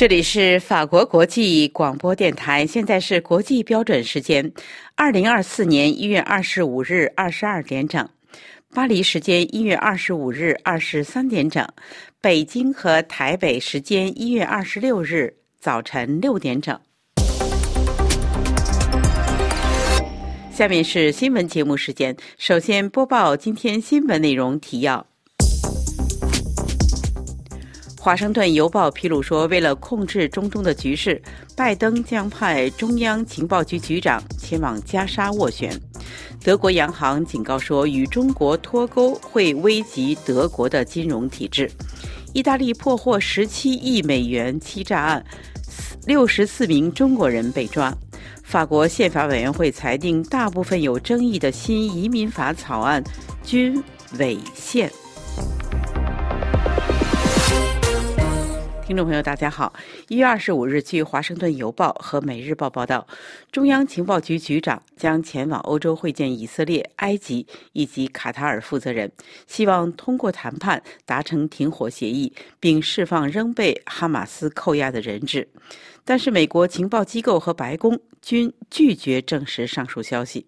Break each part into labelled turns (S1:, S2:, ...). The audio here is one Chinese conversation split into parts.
S1: 这里是法国国际广播电台，现在是国际标准时间，二零二四年一月二十五日二十二点整，巴黎时间一月二十五日二十三点整，北京和台北时间一月二十六日早晨六点整。下面是新闻节目时间，首先播报今天新闻内容提要。华盛顿邮报披露说，为了控制中东的局势，拜登将派中央情报局局长前往加沙斡旋。德国央行警告说，与中国脱钩会危及德国的金融体制。意大利破获十七亿美元欺诈案，六十四名中国人被抓。法国宪法委员会裁定，大部分有争议的新移民法草案均违宪。听众朋友，大家好。一月二十五日，据《华盛顿邮报》和《每日报》报道，中央情报局局长将前往欧洲会见以色列、埃及以及卡塔尔负责人，希望通过谈判达成停火协议，并释放仍被哈马斯扣押的人质。但是，美国情报机构和白宫均拒绝证实上述消息。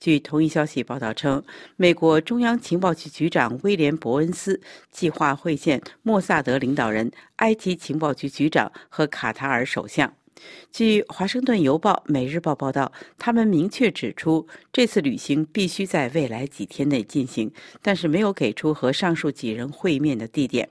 S1: 据同一消息报道称，美国中央情报局局长威廉·伯恩斯计划会见莫萨德领导人、埃及情报局局长和卡塔尔首相。据《华盛顿邮报》《每日报》报道，他们明确指出，这次旅行必须在未来几天内进行，但是没有给出和上述几人会面的地点。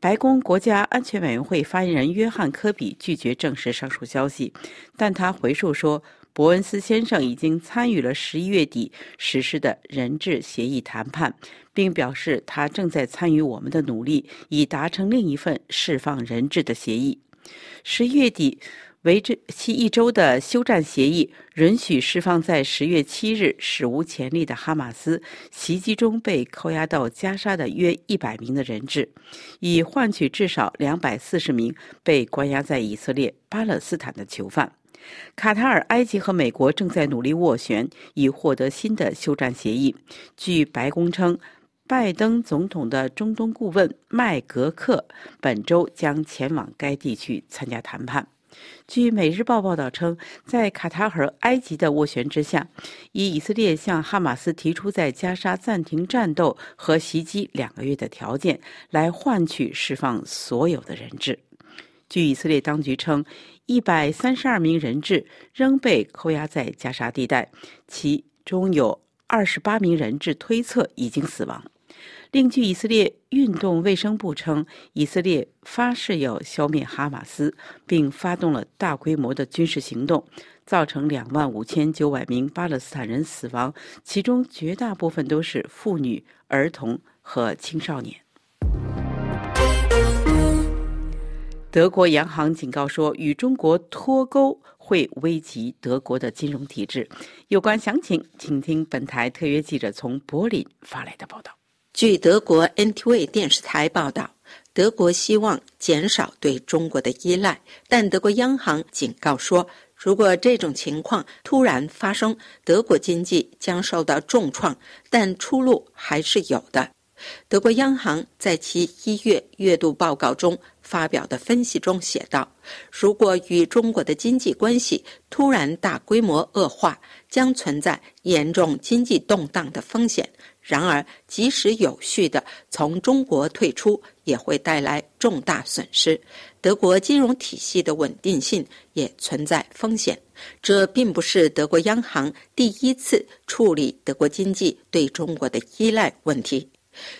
S1: 白宫国家安全委员会发言人约翰·科比拒绝证实上述消息，但他回述说。伯恩斯先生已经参与了十一月底实施的人质协议谈判，并表示他正在参与我们的努力，以达成另一份释放人质的协议。十一月底为期一周的休战协议，允许释放在十月七日史无前例的哈马斯袭击中被扣押到加沙的约一百名的人质，以换取至少两百四十名被关押在以色列、巴勒斯坦的囚犯。卡塔尔、埃及和美国正在努力斡旋，以获得新的休战协议。据白宫称，拜登总统的中东顾问麦格克本周将前往该地区参加谈判。据《每日报》报道称，在卡塔尔、埃及的斡旋之下，以以色列向哈马斯提出在加沙暂停战斗和袭击两个月的条件，来换取释放所有的人质。据以色列当局称。一百三十二名人质仍被扣押在加沙地带，其中有二十八名人质推测已经死亡。另据以色列运动卫生部称，以色列发誓要消灭哈马斯，并发动了大规模的军事行动，造成两万五千九百名巴勒斯坦人死亡，其中绝大部分都是妇女、儿童和青少年。德国央行警告说，与中国脱钩会危及德国的金融体制。有关详情，请听本台特约记者从柏林发来的报道。
S2: 据德国 NTV 电视台报道，德国希望减少对中国的依赖，但德国央行警告说，如果这种情况突然发生，德国经济将受到重创，但出路还是有的。德国央行在其一月月度报告中发表的分析中写道：“如果与中国的经济关系突然大规模恶化，将存在严重经济动荡的风险。然而，即使有序的从中国退出，也会带来重大损失。德国金融体系的稳定性也存在风险。这并不是德国央行第一次处理德国经济对中国的依赖问题。”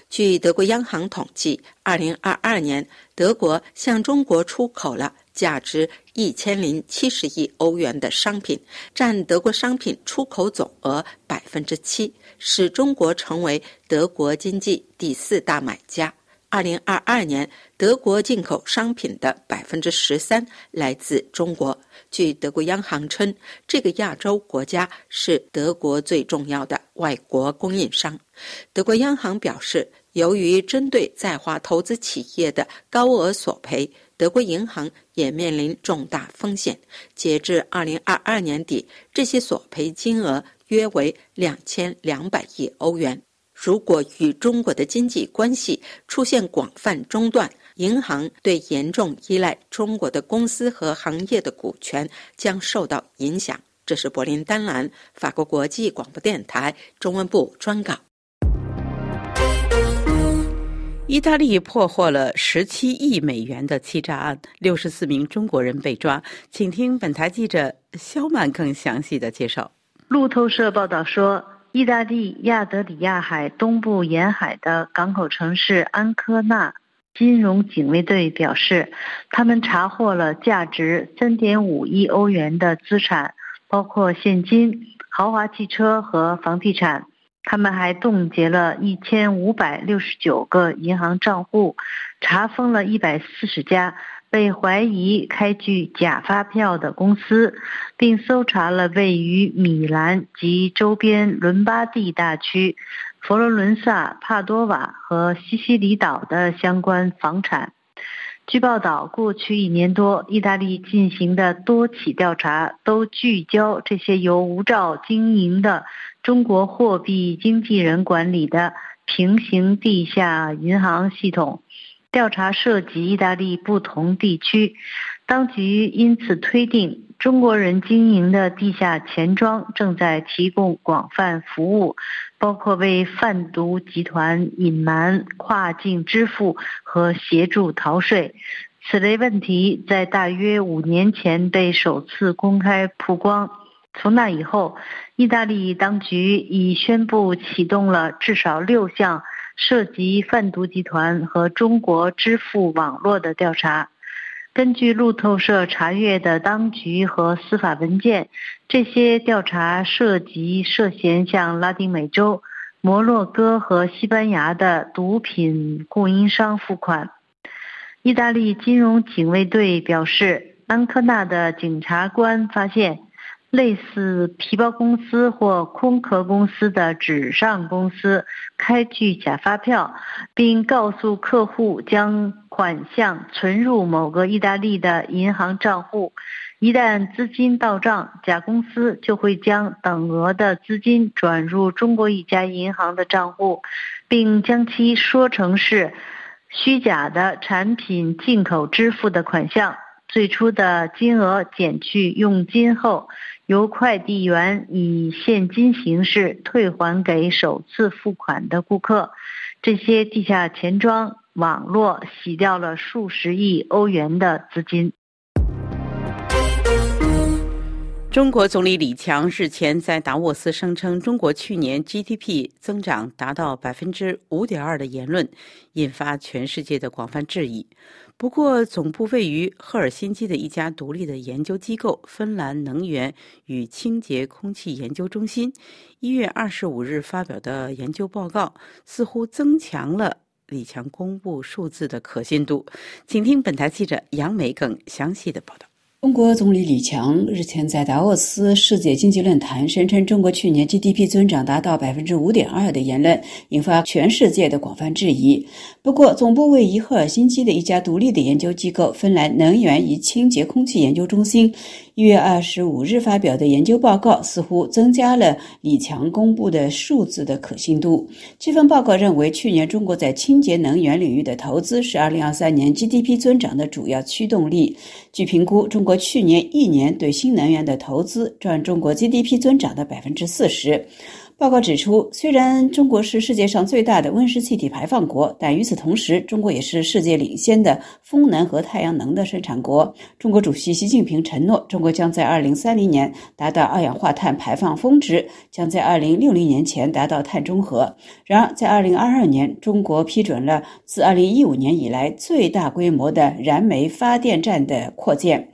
S2: 据德国央行统计二零二二年，德国向中国出口了价值一千零七十亿欧元的商品，占德国商品出口总额百分之七使中国成为德国经济第四大买家。二零二二年，德国进口商品的百分之十三来自中国。据德国央行称，这个亚洲国家是德国最重要的外国供应商。德国央行表示，由于针对在华投资企业的高额索赔，德国银行也面临重大风险。截至二零二二年底，这些索赔金额约为两千两百亿欧元。如果与中国的经济关系出现广泛中断，银行对严重依赖中国的公司和行业的股权将受到影响。这是柏林丹兰法国国际广播电台中文部专稿。
S1: 意大利破获了十七亿美元的欺诈案，六十四名中国人被抓。请听本台记者肖曼更详细的介绍。
S3: 路透社报道说，意大利亚德里亚海东部沿海的港口城市安科纳金融警卫队表示，他们查获了价值三点五亿欧元的资产，包括现金、豪华汽车和房地产。他们还冻结了一千五百六十九个银行账户，查封了一百四十家被怀疑开具假发票的公司，并搜查了位于米兰及周边伦巴第大区、佛罗伦萨、帕多瓦和西西里岛的相关房产。据报道，过去一年多，意大利进行的多起调查都聚焦这些由无照经营的。中国货币经纪人管理的平行地下银行系统调查涉及意大利不同地区，当局因此推定中国人经营的地下钱庄正在提供广泛服务，包括为贩毒集团隐瞒跨境支付和协助逃税。此类问题在大约五年前被首次公开曝光。从那以后，意大利当局已宣布启动了至少六项涉及贩毒集团和中国支付网络的调查。根据路透社查阅的当局和司法文件，这些调查涉及涉嫌向拉丁美洲、摩洛哥和西班牙的毒品供应商付款。意大利金融警卫队表示，安科纳的警察官发现。类似皮包公司或空壳公司的纸上公司开具假发票，并告诉客户将款项存入某个意大利的银行账户。一旦资金到账，甲公司就会将等额的资金转入中国一家银行的账户，并将其说成是虚假的产品进口支付的款项。最初的金额减去佣金后。由快递员以现金形式退还给首次付款的顾客。这些地下钱庄网络洗掉了数十亿欧元的资金。
S1: 中国总理李强日前在达沃斯声称，中国去年 GDP 增长达到百分之五点二的言论，引发全世界的广泛质疑。不过，总部位于赫尔辛基的一家独立的研究机构——芬兰能源与清洁空气研究中心，一月二十五日发表的研究报告，似乎增强了李强公布数字的可信度。请听本台记者杨梅更详细的报道。
S4: 中国总理李强日前在达沃斯世界经济论坛声称，中国去年 GDP 增长达到百分之五点二的言论，引发全世界的广泛质疑。不过，总部位于赫尔辛基的一家独立的研究机构——芬兰能源与清洁空气研究中心。一月二十五日发表的研究报告似乎增加了李强公布的数字的可信度。这份报告认为，去年中国在清洁能源领域的投资是二零二三年 GDP 增长的主要驱动力。据评估，中国去年一年对新能源的投资占中国 GDP 增长的百分之四十。报告指出，虽然中国是世界上最大的温室气体排放国，但与此同时，中国也是世界领先的风能和太阳能的生产国。中国主席习近平承诺，中国将在二零三零年达到二氧化碳排放峰值，将在二零六零年前达到碳中和。然而，在二零二二年，中国批准了自二零一五年以来最大规模的燃煤发电站的扩建。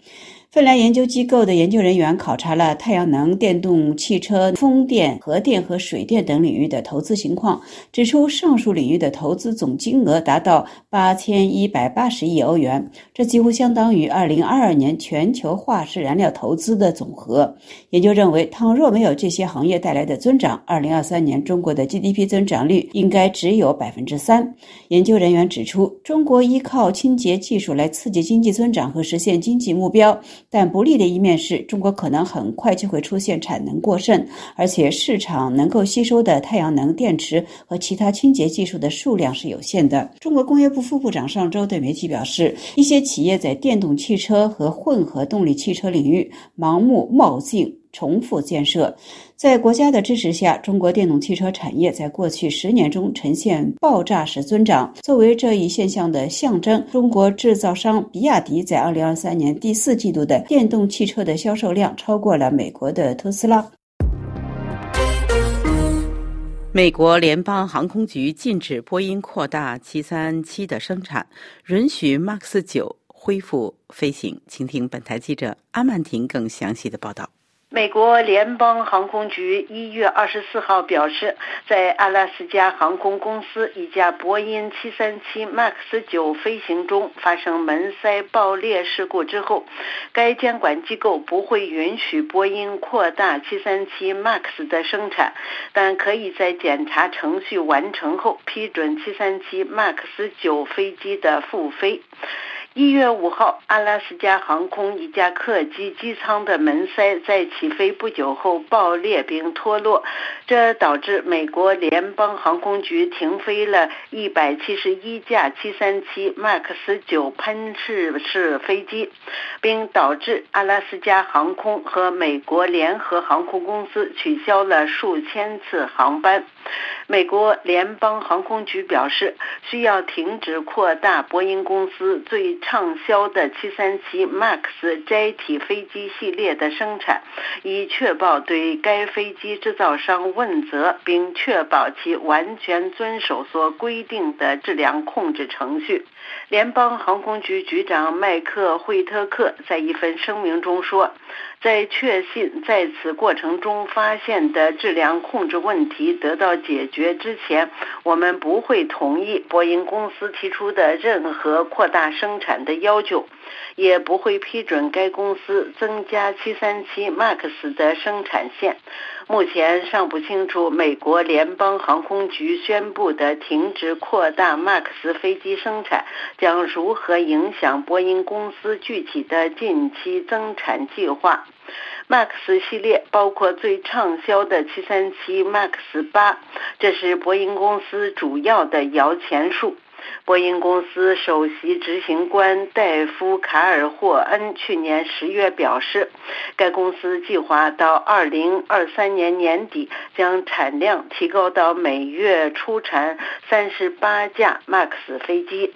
S4: 芬兰研究机构的研究人员考察了太阳能、电动汽车、风电、核电和水电等领域的投资情况，指出上述领域的投资总金额达到八千一百八十亿欧元，这几乎相当于二零二二年全球化石燃料投资的总和。研究认为，倘若没有这些行业带来的增长，二零二三年中国的 GDP 增长率应该只有百分之三。研究人员指出，中国依靠清洁技术来刺激经济增长和实现经济目标。但不利的一面是中国可能很快就会出现产能过剩，而且市场能够吸收的太阳能电池和其他清洁技术的数量是有限的。中国工业部副部长上周对媒体表示，一些企业在电动汽车和混合动力汽车领域盲目冒进。重复建设，在国家的支持下，中国电动汽车产业在过去十年中呈现爆炸式增长。作为这一现象的象征，中国制造商比亚迪在二零二三年第四季度的电动汽车的销售量超过了美国的特斯拉。
S1: 美国联邦航空局禁止波音扩大七三七的生产，允许 MAX 九恢复飞行。请听本台记者阿曼婷更详细的报道。
S5: 美国联邦航空局一月二十四号表示，在阿拉斯加航空公司一架波音七三七 MAX 九飞行中发生门塞爆裂事故之后，该监管机构不会允许波音扩大七三七 MAX 的生产，但可以在检查程序完成后批准七三七 MAX 九飞机的复飞。一月五号，阿拉斯加航空一架客机机舱的门塞在起飞不久后爆裂并脱落，这导致美国联邦航空局停飞了一百七十一架737 MAX 九喷气式飞机，并导致阿拉斯加航空和美国联合航空公司取消了数千次航班。美国联邦航空局表示，需要停止扩大波音公司最畅销的737 MAX 载体飞机系列的生产，以确保对该飞机制造商问责，并确保其完全遵守所规定的质量控制程序。联邦航空局局长麦克惠特克在一份声明中说。在确信在此过程中发现的质量控制问题得到解决之前，我们不会同意波音公司提出的任何扩大生产的要求，也不会批准该公司增加737 MAX 的生产线。目前尚不清楚美国联邦航空局宣布的停止扩大 MAX 飞机生产将如何影响波音公司具体的近期增产计划。MAX 系列包括最畅销的737 MAX 八，这是波音公司主要的摇钱树。波音公司首席执行官戴夫·卡尔霍恩去年十月表示，该公司计划到二零二三年年底将产量提高到每月出产三十八架 MAX 飞机。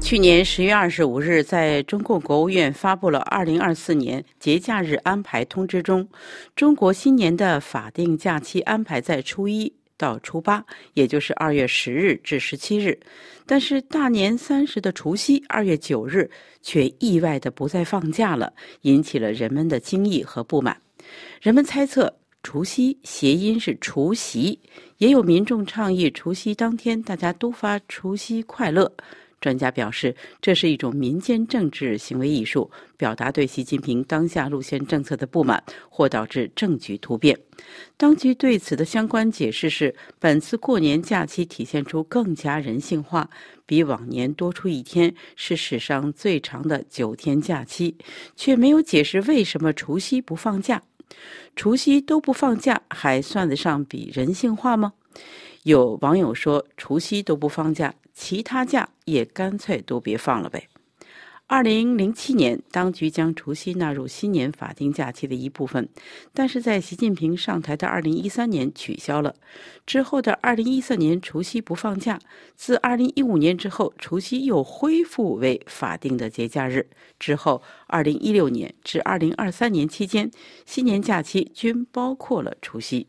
S1: 去年十月二十五日，在中共国务院发布了二零二四年节假日安排通知中，中国新年的法定假期安排在初一。到初八，也就是二月十日至十七日，但是大年三十的除夕二月九日却意外的不再放假了，引起了人们的惊异和不满。人们猜测除夕谐音是除夕，也有民众倡议除夕当天大家都发除夕快乐。专家表示，这是一种民间政治行为艺术，表达对习近平当下路线政策的不满，或导致政局突变。当局对此的相关解释是，本次过年假期体现出更加人性化，比往年多出一天，是史上最长的九天假期，却没有解释为什么除夕不放假。除夕都不放假，还算得上比人性化吗？有网友说，除夕都不放假。其他假也干脆都别放了呗。二零零七年，当局将除夕纳入新年法定假期的一部分，但是在习近平上台的二零一三年取消了。之后的二零一四年，除夕不放假；自二零一五年之后，除夕又恢复为法定的节假日。之后，二零一六年至二零二三年期间，新年假期均包括了除夕。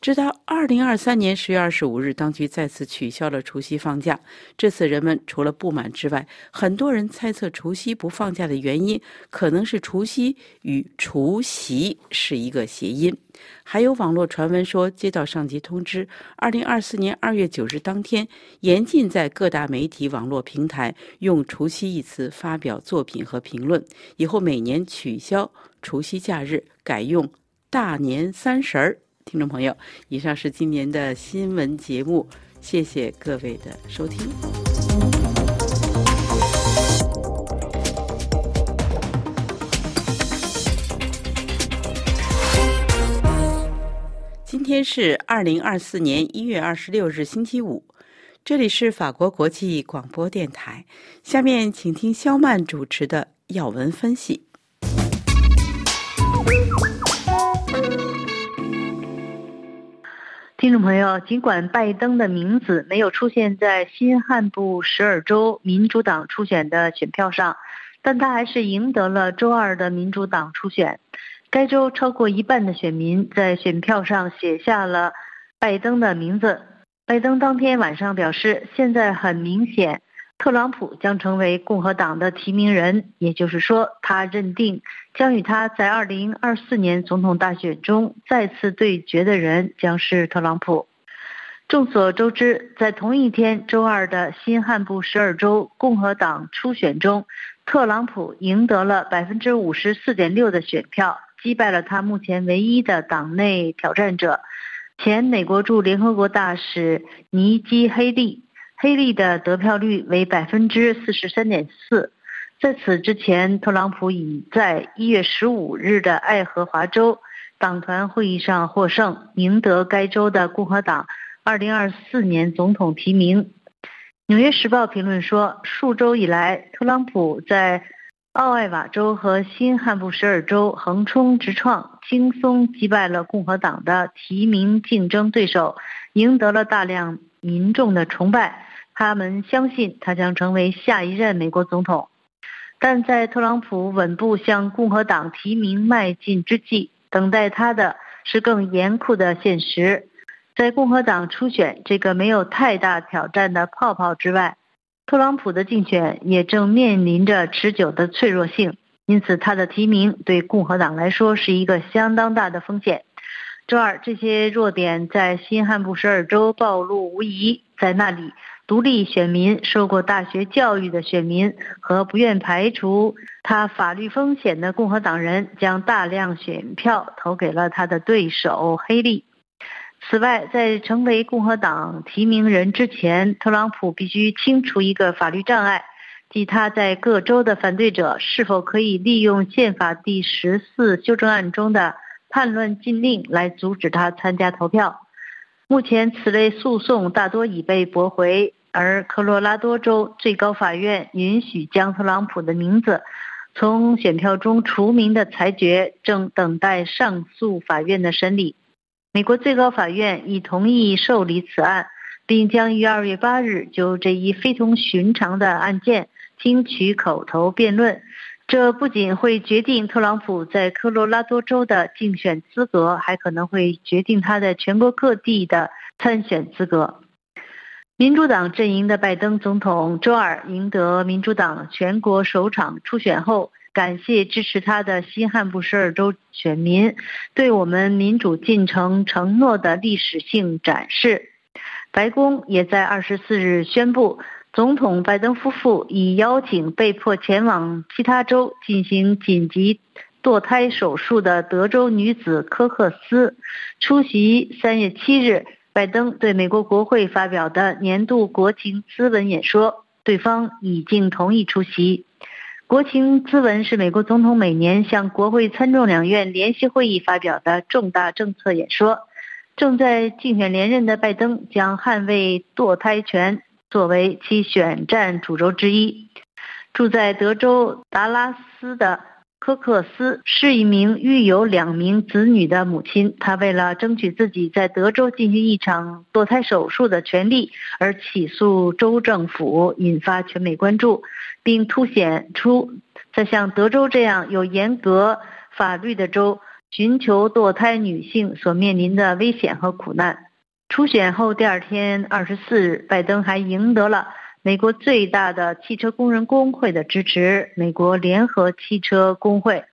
S1: 直到二零二三年十月二十五日，当局再次取消了除夕放假。这次人们除了不满之外，很多人猜测除夕不放假的原因可能是除夕与除夕是一个谐音。还有网络传闻说，接到上级通知，二零二四年二月九日当天，严禁在各大媒体网络平台用“除夕”一词发表作品和评论。以后每年取消除夕假日，改用大年三十儿。听众朋友，以上是今年的新闻节目，谢谢各位的收听。今天是二零二四年一月二十六日，星期五。这里是法国国际广播电台。下面请听肖曼主持的要闻分析。
S3: 听众朋友，尽管拜登的名字没有出现在新罕布什尔州民主党初选的选票上，但他还是赢得了周二的民主党初选。该州超过一半的选民在选票上写下了拜登的名字。拜登当天晚上表示，现在很明显，特朗普将成为共和党的提名人，也就是说，他认定将与他在2024年总统大选中再次对决的人将是特朗普。众所周知，在同一天周二的新罕布什尔州共和党初选中，特朗普赢得了百分之五十四点六的选票。击败了他目前唯一的党内挑战者，前美国驻联合国大使尼基·黑利。黑利的得票率为百分之四十三点四。在此之前，特朗普已在一月十五日的爱荷华州党团会议上获胜，赢得该州的共和党二零二四年总统提名。《纽约时报》评论说，数周以来，特朗普在。奥艾瓦州和新罕布什尔州横冲直撞，轻松击败了共和党的提名竞争对手，赢得了大量民众的崇拜。他们相信他将成为下一任美国总统。但在特朗普稳步向共和党提名迈进之际，等待他的是更严酷的现实。在共和党初选这个没有太大挑战的泡泡之外。特朗普的竞选也正面临着持久的脆弱性，因此他的提名对共和党来说是一个相当大的风险。周二，这些弱点在新罕布什尔州暴露无遗。在那里，独立选民、受过大学教育的选民和不愿排除他法律风险的共和党人，将大量选票投给了他的对手黑利。此外，在成为共和党提名人之前，特朗普必须清除一个法律障碍，即他在各州的反对者是否可以利用宪法第十四修正案中的叛乱禁令来阻止他参加投票。目前，此类诉讼大多已被驳回，而科罗拉多州最高法院允许将特朗普的名字从选票中除名的裁决正等待上诉法院的审理。美国最高法院已同意受理此案，并将于二月八日就这一非同寻常的案件听取口头辩论。这不仅会决定特朗普在科罗拉多州的竞选资格，还可能会决定他在全国各地的参选资格。民主党阵营的拜登总统周二赢得民主党全国首场初选后。感谢支持他的新罕布什尔州选民对我们民主进程承诺的历史性展示。白宫也在二十四日宣布，总统拜登夫妇已邀请被迫前往其他州进行紧急堕胎手术的德州女子科克斯出席三月七日拜登对美国国会发表的年度国情咨文演说，对方已经同意出席。国情咨文是美国总统每年向国会参众两院联席会议发表的重大政策演说。正在竞选连任的拜登将捍卫堕胎权作为其选战主轴之一。住在德州达拉斯的科克斯是一名育有两名子女的母亲。她为了争取自己在德州进行一场堕胎手术的权利而起诉州政府，引发全美关注。并凸显出，在像德州这样有严格法律的州，寻求堕胎女性所面临的危险和苦难。初选后第二天，二十四日，拜登还赢得了美国最大的汽车工人工会的支持——美国联合汽车工会。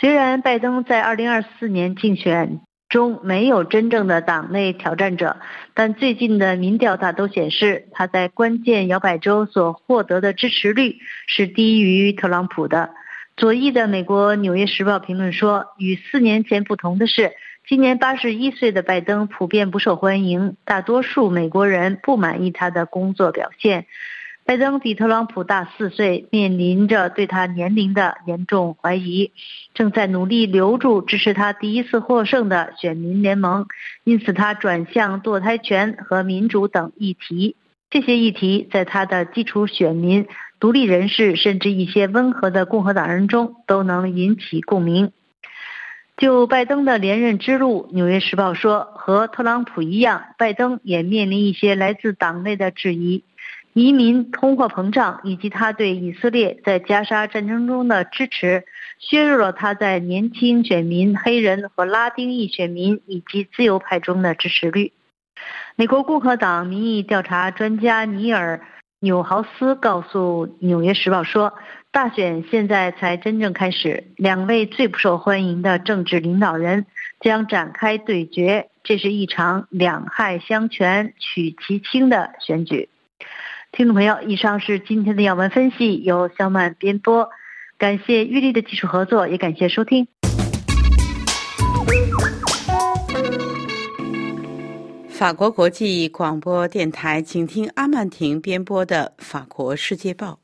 S3: 虽然拜登在二零二四年竞选，中没有真正的党内挑战者，但最近的民调大都显示，他在关键摇摆州所获得的支持率是低于特朗普的。左翼的美国《纽约时报》评论说：“与四年前不同的是，今年八十一岁的拜登普遍不受欢迎，大多数美国人不满意他的工作表现。拜登比特朗普大四岁，面临着对他年龄的严重怀疑，正在努力留住支持他第一次获胜的选民联盟，因此他转向堕胎权和民主等议题。这些议题在他的基础选民、独立人士，甚至一些温和的共和党人中都能引起共鸣。就拜登的连任之路，《纽约时报》说，和特朗普一样，拜登也面临一些来自党内的质疑。移民、通货膨胀以及他对以色列在加沙战争中的支持，削弱了他在年轻选民、黑人和拉丁裔选民以及自由派中的支持率。美国共和党民意调查专家尼尔·纽豪斯告诉《纽约时报》说：“大选现在才真正开始，两位最不受欢迎的政治领导人将展开对决，这是一场两害相权取其轻的选举。”听众朋友，以上是今天的要闻分析，由肖曼编播。感谢玉丽的技术合作，也感谢收听。
S5: 法国国际广播电台，请听阿曼婷编播的《法国世界报》。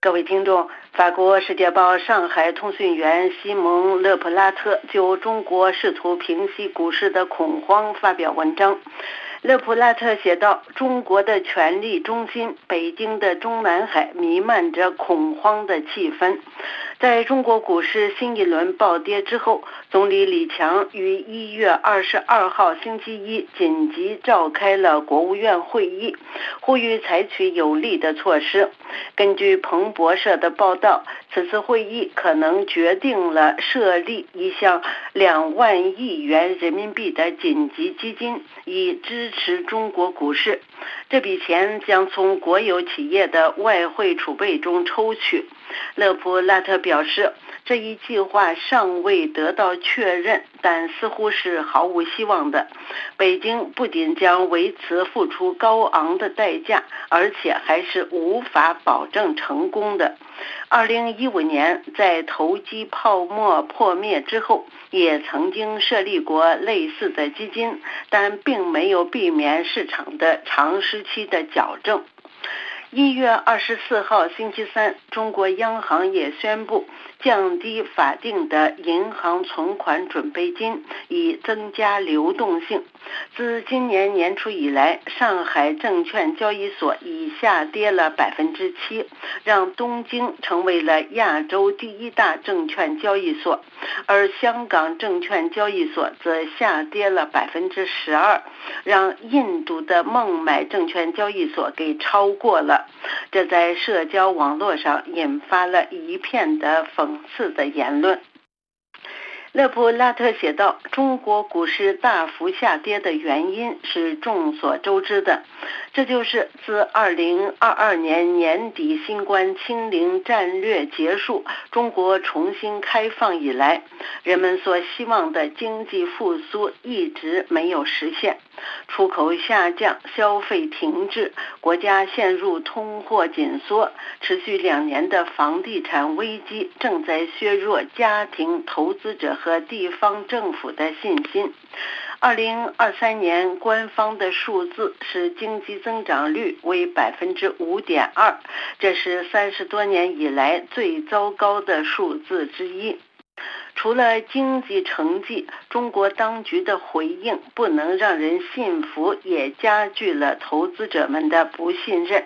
S5: 各位听众。法国《世界报》上海通讯员西蒙·勒普拉特就中国试图平息股市的恐慌发表文章。勒普拉特写道：“中国的权力中心北京的中南海弥漫着恐慌的气氛。”在中国股市新一轮暴跌之后，总理李强于一月二十二号星期一紧急召开了国务院会议，呼吁采取有力的措施。根据彭博社的报道，此次会议可能决定了设立一项两万亿元人民币的紧急基金，以支持中国股市。这笔钱将从国有企业的外汇储备中抽取。勒普拉特表示，这一计划尚未得到确认，但似乎是毫无希望的。北京不仅将为此付出高昂的代价，而且还是无法保证成功的。二零一五年，在投机泡沫破灭之后，也曾经设立过类似的基金，但并没有避免市场的长时期的矫正。一月二十四号星期三，中国央行也宣布。降低法定的银行存款准备金，以增加流动性。自今年年初以来，上海证券交易所已下跌了百分之七，让东京成为了亚洲第一大证券交易所，而香港证券交易所则下跌了百分之十二，让印度的孟买证券交易所给超过了。这在社交网络上引发了一片的讽。讽刺的言论。勒布拉特写道：“中国股市大幅下跌的原因是众所周知的，这就是自2022年年底新冠清零战略结束、中国重新开放以来，人们所希望的经济复苏一直没有实现。出口下降，消费停滞，国家陷入通货紧缩，持续两年的房地产危机正在削弱家庭、投资者。”和地方政府的信心。二零二三年官方的数字是经济增长率为百分之五点二，这是三十多年以来最糟糕的数字之一。除了经济成绩，中国当局的回应不能让人信服，也加剧了投资者们的不信任。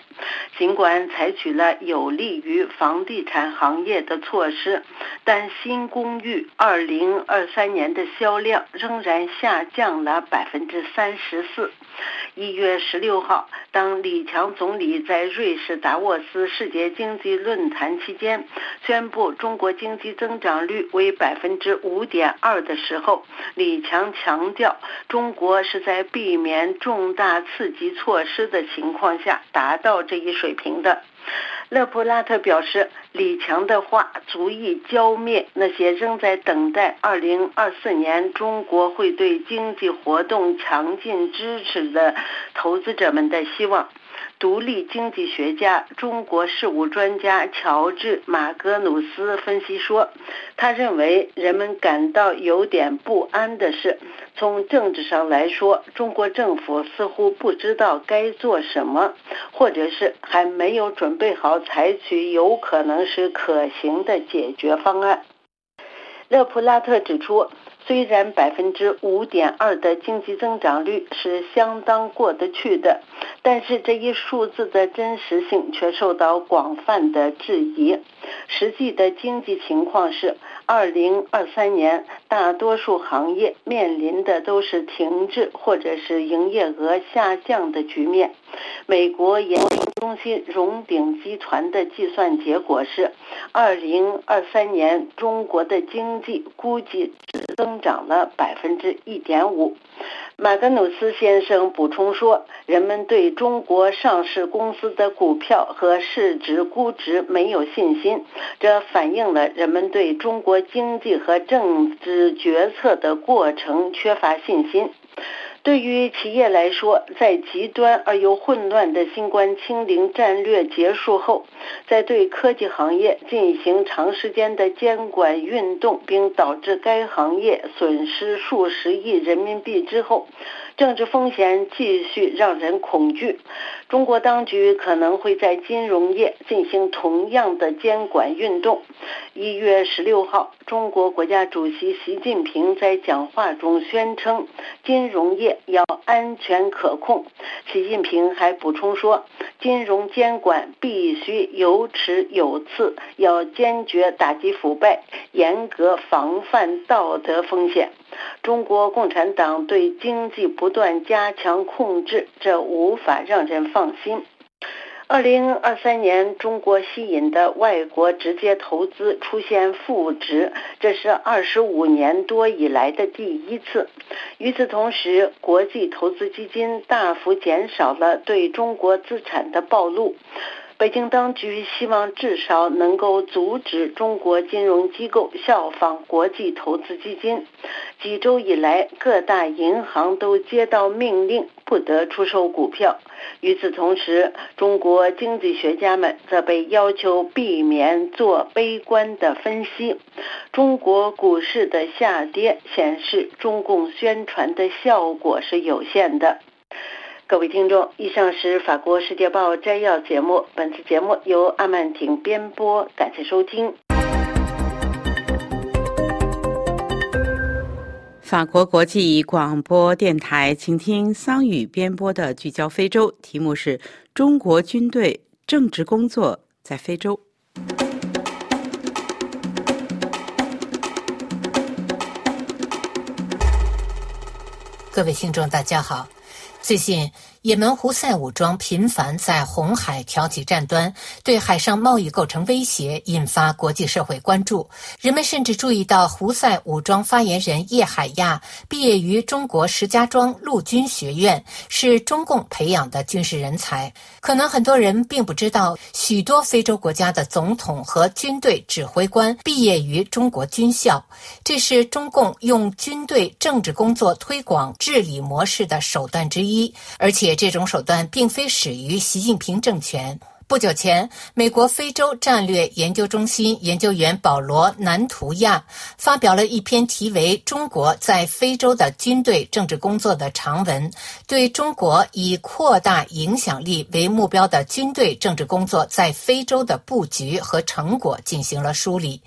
S5: 尽管采取了有利于房地产行业的措施，但新公寓2023年的销量仍然下降了百分之三十四。一月十六号，当李强总理在瑞士达沃斯世界经济论坛期间宣布中国经济增长率为百分之五点二的时候，李强强调，中国是在避免重大刺激措施的情况下达到这一水平的。勒普拉特表示，李强的话足以浇灭那些仍在等待2024年中国会对经济活动强劲支持的投资者们的希望。独立经济学家、中国事务专家乔治·马格努斯分析说，他认为人们感到有点不安的是，从政治上来说，中国政府似乎不知道该做什么，或者是还没有准备好采取有可能是可行的解决方案。勒普拉特指出。虽然百分之五点二的经济增长率是相当过得去的，但是这一数字的真实性却受到广泛的质疑。实际的经济情况是，二零二三年大多数行业面临的都是停滞或者是营业额下降的局面。美国研究中心荣鼎集团的计算结果是，二零二三年中国的经济估计只增长了百分之一点五。马格努斯先生补充说，人们对中国上市公司的股票和市值估值没有信心，这反映了人们对中国经济和政治决策的过程缺乏信心。对于企业来说，在极端而又混乱的新冠清零战略结束后，在对科技行业进行长时间的监管运动，并导致该行业损失数十亿人民币之后。政治风险继续让人恐惧，中国当局可能会在金融业进行同样的监管运动。一月十六号，中国国家主席习近平在讲话中宣称，金融业要安全可控。习近平还补充说，金融监管必须有尺有次，要坚决打击腐败，严格防范道德风险。中国共产党对经济不断加强控制，这无法让人放心。二零二三年，中国吸引的外国直接投资出现负值，这是二十五年多以来的第一次。与此同时，国际投资基金大幅减少了对中国资产的暴露。北京当局希望至少能够阻止中国金融机构效仿国际投资基金。几周以来，各大银行都接到命令，不得出售股票。与此同时，中国经济学家们则被要求避免做悲观的分析。中国股市的下跌显示，中共宣传的效果是有限的。各位听众，以上是法国《世界报》摘要节目。本次节目由阿曼婷编播，感谢收听。
S1: 法国国际广播电台，请听桑宇编播的《聚焦非洲》，题目是“中国军队政治工作在非洲”。
S6: 各位听众，大家好，最近。也门胡塞武装频繁在红海挑起战端，对海上贸易构成威胁，引发国际社会关注。人们甚至注意到，胡塞武装发言人叶海亚毕业于中国石家庄陆军学院，是中共培养的军事人才。可能很多人并不知道，许多非洲国家的总统和军队指挥官毕业于中国军校，这是中共用军队政治工作推广治理模式的手段之一，而且。这种手段并非始于习近平政权。不久前，美国非洲战略研究中心研究员保罗·南图亚发表了一篇题为《中国在非洲的军队政治工作》的长文，对中国以扩大影响力为目标的军队政治工作在非洲的布局和成果进行了梳理。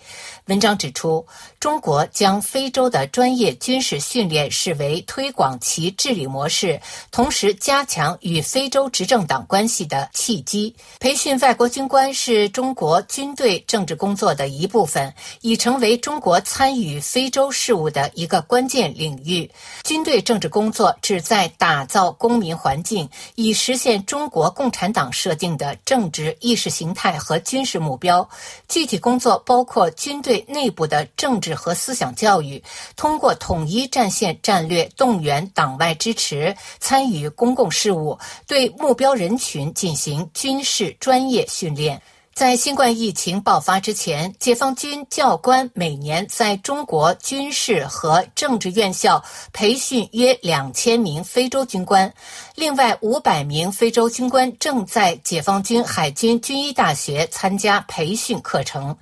S6: 文章指出，中国将非洲的专业军事训练视为推广其治理模式，同时加强与非洲执政党关系的契机。培训外国军官是中国军队政治工作的一部分，已成为中国参与非洲事务的一个关键领域。军队政治工作旨在打造公民环境，以实现中国共产党设定的政治意识形态和军事目标。具体工作包括军队内部的政治和思想教育，通过统一战线战略动员党外支持，参与公共事务，对目标人群进行军事。专业训练。在新冠疫情爆发之前，解放军教官每年在中国军事和政治院校培训约两千名非洲军官，另外五百名非洲军官正在解放军海军军医大学参加培训课程。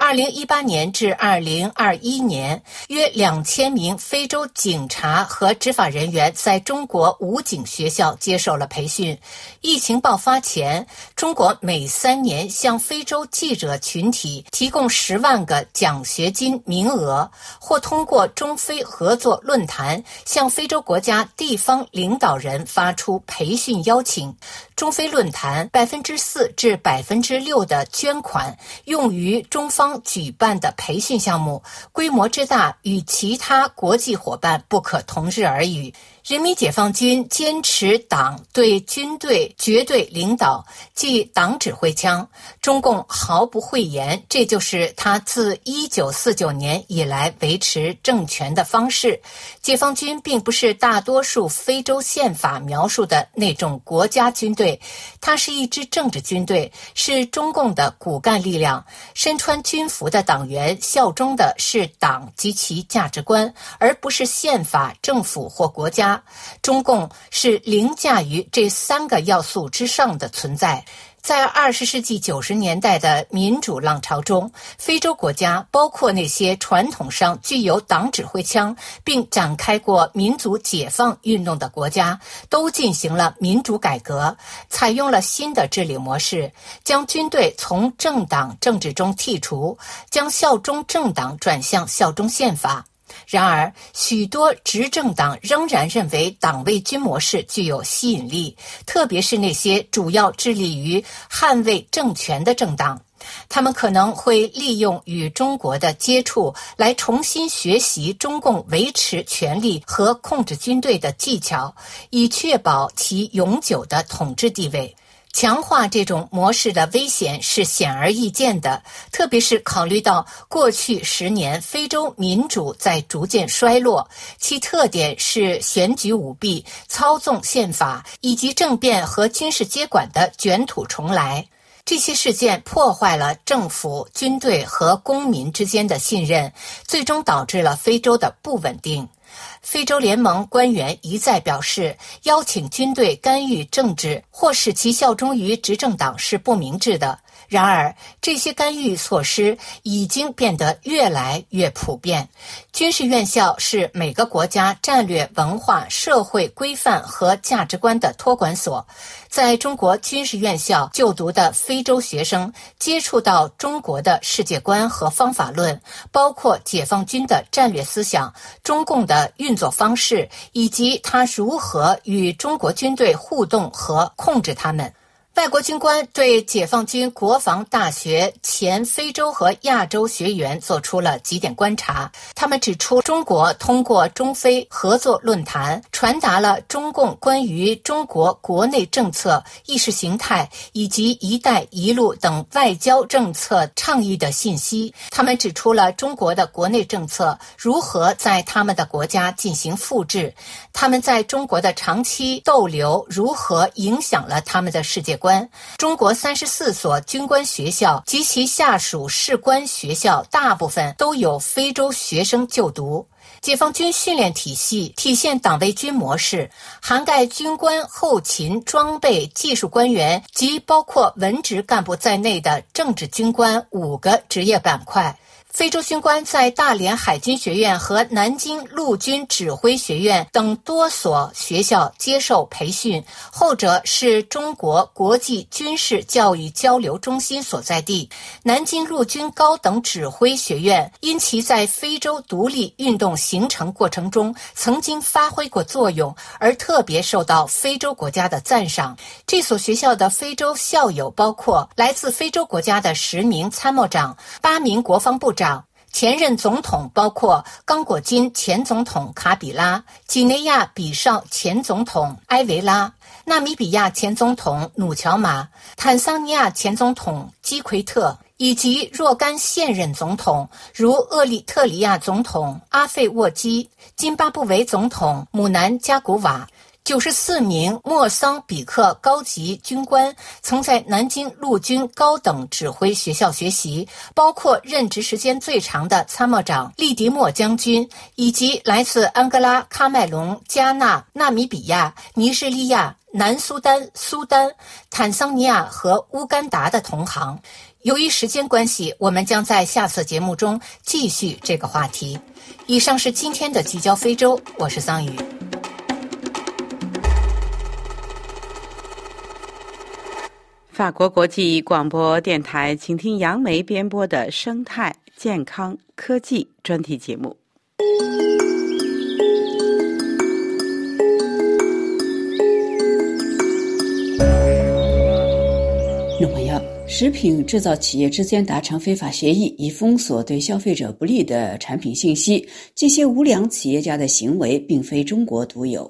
S6: 二零一八年至二零二一年，约两千名非洲警察和执法人员在中国武警学校接受了培训。疫情爆发前，中国每三年向非洲记者群体提供十万个奖学金名额，或通过中非合作论坛向非洲国家地方领导人发出培训邀请。中非论坛百分之四至百分之六的捐款用于中方举办的培训项目，规模之大与其他国际伙伴不可同日而语。人民解放军坚持党对军队绝对领导，即党指挥枪，中共毫不讳言，这就是他自一九四九年以来维持政权的方式。解放军并不是大多数非洲宪法描述的那种国家军队，它是一支政治军队，是中共的骨干力量。身穿军服的党员效忠的是党及其价值观，而不是宪法、政府或国家。中共是凌驾于这三个要素之上的存在。在二十世纪九十年代的民主浪潮中，非洲国家，包括那些传统上具有党指挥枪并展开过民族解放运动的国家，都进行了民主改革，采用了新的治理模式，将军队从政党政治中剔除，将效忠政党转向效忠宪法。然而，许多执政党仍然认为党卫军模式具有吸引力，特别是那些主要致力于捍卫政权的政党。他们可能会利用与中国的接触来重新学习中共维持权力和控制军队的技巧，以确保其永久的统治地位。强化这种模式的危险是显而易见的，特别是考虑到过去十年非洲民主在逐渐衰落，其特点是选举舞弊、操纵宪法以及政变和军事接管的卷土重来。这些事件破坏了政府、军队和公民之间的信任，最终导致了非洲的不稳定。非洲联盟官员一再表示，邀请军队干预政治或使其效忠于执政党是不明智的。然而，这些干预措施已经变得越来越普遍。军事院校是每个国家战略、文化、社会规范和价值观的托管所。在中国军事院校就读的非洲学生接触到中国的世界观和方法论，包括解放军的战略思想、中共的运作方式，以及他如何与中国军队互动和控制他们。外国军官对解放军国防大学前非洲和亚洲学员做出了几点观察。他们指出，中国通过中非合作论坛传达了中共关于中国国内政策、意识形态以及“一带一路”等外交政策倡议的信息。他们指出了中国的国内政策如何在他们的国家进行复制，他们在中国的长期逗留如何影响了他们的世界观。中国三十四所军官学校及其下属士官学校，大部分都有非洲学生就读。解放军训练体系体现党卫军模式，涵盖军官、后勤、装备、技术官员及包括文职干部在内的政治军官五个职业板块。非洲军官在大连海军学院和南京陆军指挥学院等多所学校接受培训，后者是中国国际军事教育交流中心所在地。南京陆军高等指挥学院因其在非洲独立运动形成过程中曾经发挥过作用，而特别受到非洲国家的赞赏。这所学校的非洲校友包括来自非洲国家的十名参谋长、八名国防部长。前任总统包括刚果金前总统卡比拉、几内亚比绍前总统埃维拉、纳米比亚前总统努乔马、坦桑尼亚前总统基奎特，以及若干现任总统，如厄立特里亚总统阿费沃基、津巴布韦总统姆南加古瓦。九十四名莫桑比克高级军官曾在南京陆军高等指挥学校学习，包括任职时间最长的参谋长利迪莫将军，以及来自安哥拉、喀麦隆、加纳、纳米比亚、尼日利亚、南苏丹、苏丹、坦桑尼亚和乌干达的同行。由于时间关系，我们将在下次节目中继续这个话题。以上是今天的聚焦非洲，我是桑宇。
S1: 法国国际广播电台，请听杨梅编播的生态健康科技专题节目。
S4: 食品制造企业之间达成非法协议，以封锁对消费者不利的产品信息。这些无良企业家的行为并非中国独有。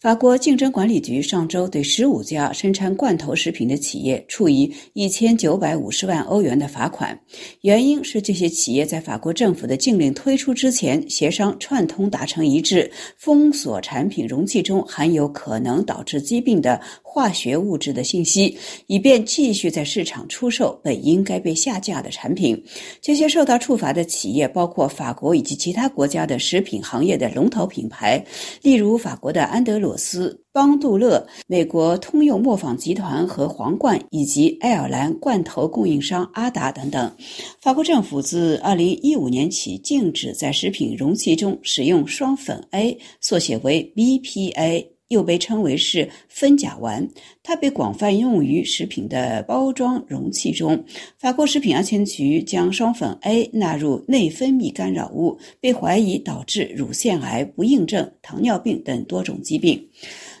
S4: 法国竞争管理局上周对十五家生产罐头食品的企业处以一千九百五十万欧元的罚款，原因是这些企业在法国政府的禁令推出之前协商串通达成一致，封锁产品容器中含有可能导致疾病的化学物质的信息，以便继续在市场出。出售本应该被下架的产品，这些受到处罚的企业包括法国以及其他国家的食品行业的龙头品牌，例如法国的安德鲁索斯、邦杜勒、美国通用磨坊集团和皇冠，以及爱尔兰罐头供应商阿达等等。法国政府自二零一五年起禁止在食品容器中使用双酚 A，缩写为 BPA。又被称为是酚甲烷，它被广泛用于食品的包装容器中。法国食品安全局将双酚 A 纳入内分泌干扰物，被怀疑导致乳腺癌、不孕症、糖尿病等多种疾病。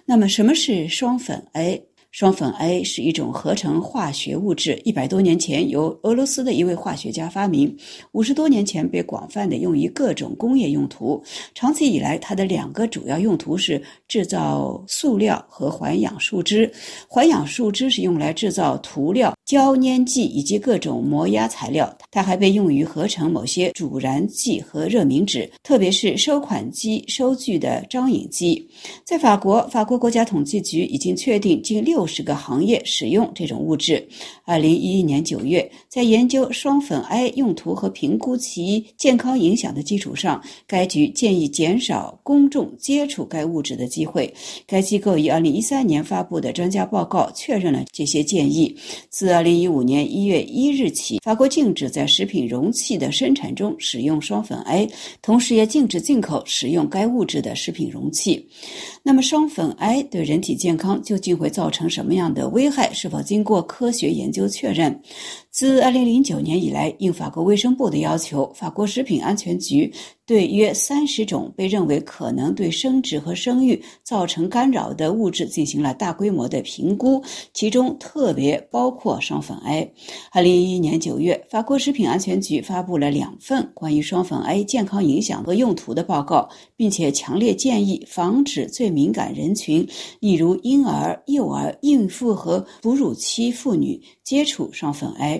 S4: 那么，什么是双酚 A？双酚 A 是一种合成化学物质，一百多年前由俄罗斯的一位化学家发明，五十多年前被广泛的用于各种工业用途。长期以来，它的两个主要用途是制造塑料和环氧树脂。环氧树脂是用来制造涂料、胶粘剂以及各种磨压材料。它还被用于合成某些阻燃剂和热敏纸，特别是收款机收据的张影机。在法国，法国国家统计局已经确定近六。六十个行业使用这种物质。二零一一年九月，在研究双酚 A 用途和评估其健康影响的基础上，该局建议减少公众接触该物质的机会。该机构于二零一三年发布的专家报告确认了这些建议。自二零一五年一月一日起，法国禁止在食品容器的生产中使用双酚 A，同时也禁止进口使用该物质的食品容器。那么，双酚 A 对人体健康究竟会造成什么样的危害？是否经过科学研究确认？自二零零九年以来，应法国卫生部的要求，法国食品安全局对约三十种被认为可能对生殖和生育造成干扰的物质进行了大规模的评估，其中特别包括双酚 A。二零一一年九月，法国食品安全局发布了两份关于双酚 A 健康影响和用途的报告，并且强烈建议防止最敏感人群，例如婴儿、幼儿、孕妇和哺乳期妇女接触双酚 A。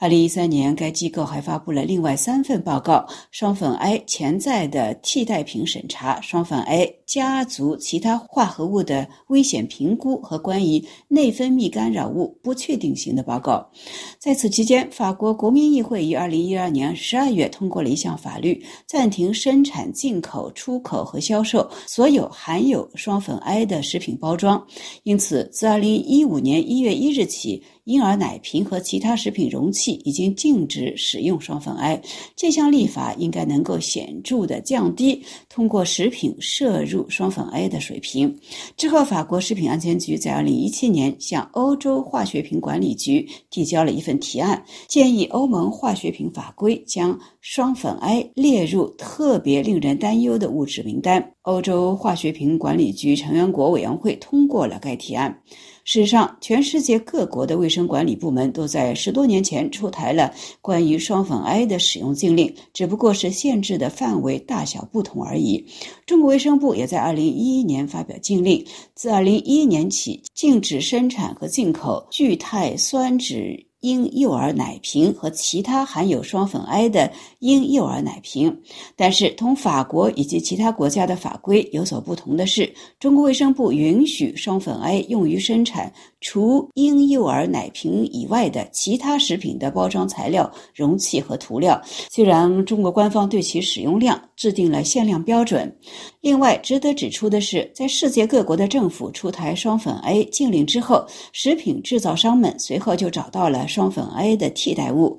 S4: 二零一三年，该机构还发布了另外三份报告：双酚 A 潜在的替代品审查、双酚 A 家族其他化合物的危险评估和关于内分泌干扰物不确定性的报告。在此期间，法国国民议会于二零一二年十二月通过了一项法律，暂停生产、进口、出口和销售所有含有双酚 A 的食品包装。因此，自二零一五年一月一日起。婴儿奶瓶和其他食品容器已经禁止使用双酚 A。这项立法应该能够显著地降低通过食品摄入双酚 A 的水平。之后，法国食品安全局在2017年向欧洲化学品管理局提交了一份提案，建议欧盟化学品法规将双酚 A 列入特别令人担忧的物质名单。欧洲化学品管理局成员国委员会通过了该提案。事实上，全世界各国的卫生管理部门都在十多年前出台了关于双酚 A 的使用禁令，只不过是限制的范围大小不同而已。中国卫生部也在二零一一年发表禁令，自二零一一年起禁止生产和进口聚碳酸酯。婴幼儿奶瓶和其他含有双酚 A 的婴幼儿奶瓶。但是，同法国以及其他国家的法规有所不同的是，中国卫生部允许双酚 A 用于生产除婴幼儿奶瓶以外的其他食品的包装材料、容器和涂料。虽然中国官方对其使用量制定了限量标准。另外，值得指出的是，在世界各国的政府出台双酚 A 禁令之后，食品制造商们随后就找到了双酚 A 的替代物。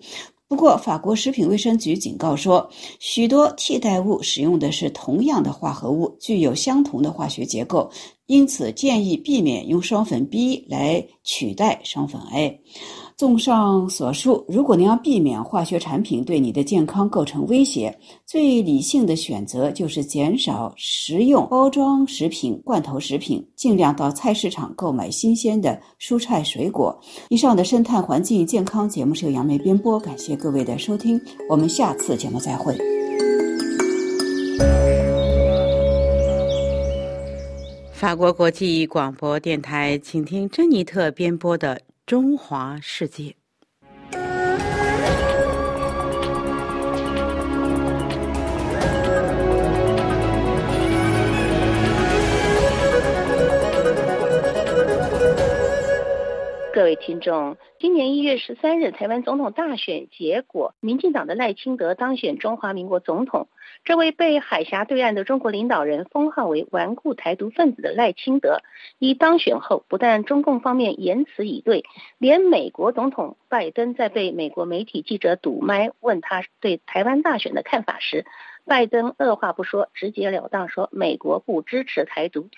S4: 不过，法国食品卫生局警告说，许多替代物使用的是同样的化合物，具有相同的化学结构，因此建议避免用双酚 B 来取代双酚 A。综上所述，如果您要避免化学产品对你的健康构成威胁，最理性的选择就是减少食用包装食品、罐头食品，尽量到菜市场购买新鲜的蔬菜水果。以上的生态环境健康节目是由杨梅编播，感谢各位的收听，我们下次节目再会。
S1: 法国国际广播电台，请听珍妮特编播的。中华世界。
S7: 各位听众，今年一月十三日，台湾总统大选结果，民进党的赖清德当选中华民国总统。这位被海峡对岸的中国领导人封号为顽固台独分子的赖清德，一当选后，不但中共方面言辞以对，连美国总统拜登在被美国媒体记者堵麦问他对台湾大选的看法时，拜登二话不说，直截了当说美国不支持台独。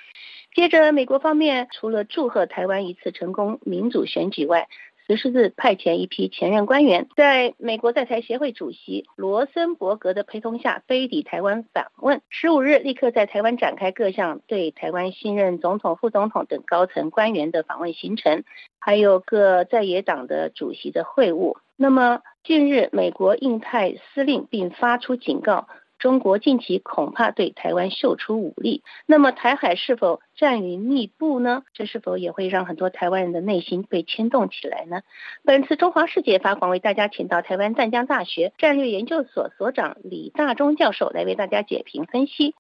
S7: 接着，美国方面除了祝贺台湾一次成功民主选举外，十四日派遣一批前任官员，在美国在台协会主席罗森伯格的陪同下飞抵台湾访问。十五日，立刻在台湾展开各项对台湾新任总统、副总统等高层官员的访问行程，还有各在野党的主席的会晤。那么，近日美国印太司令并发出警告。中国近期恐怕对台湾秀出武力，那么台海是否战云密布呢？这是否也会让很多台湾人的内心被牵动起来呢？本次中华世界发广为大家请到台湾淡江大学战略研究所所长李大中教授来为大家解评分析。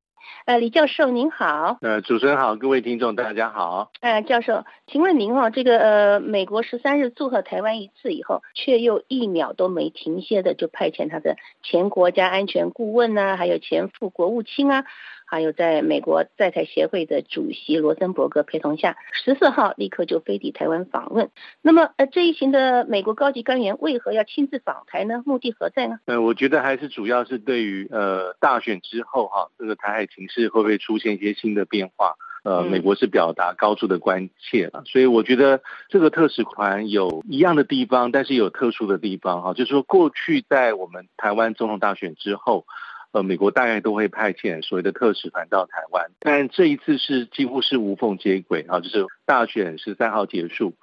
S7: 呃，李教授您好。
S8: 呃，主持人好，各位听众大家好。
S7: 呃，教授，请问您哈，这个呃，美国十三日祝贺台湾一次以后，却又一秒都没停歇的就派遣他的前国家安全顾问呢，还有前副国务卿啊。还有在美国在台协会的主席罗森伯格陪同下，十四号立刻就飞抵台湾访问。那么，呃，这一行的美国高级官员为何要亲自访台呢？目的何在呢？
S8: 呃，我觉得还是主要是对于呃大选之后哈，这个台海情势会不会出现一些新的变化？呃，美国是表达高度的关切了。所以我觉得这个特使团有一样的地方，但是有特殊的地方哈，就是说过去在我们台湾总统大选之后。呃，美国大概都会派遣所谓的特使团到台湾，但这一次是几乎是无缝接轨啊，就是大选十三号结束，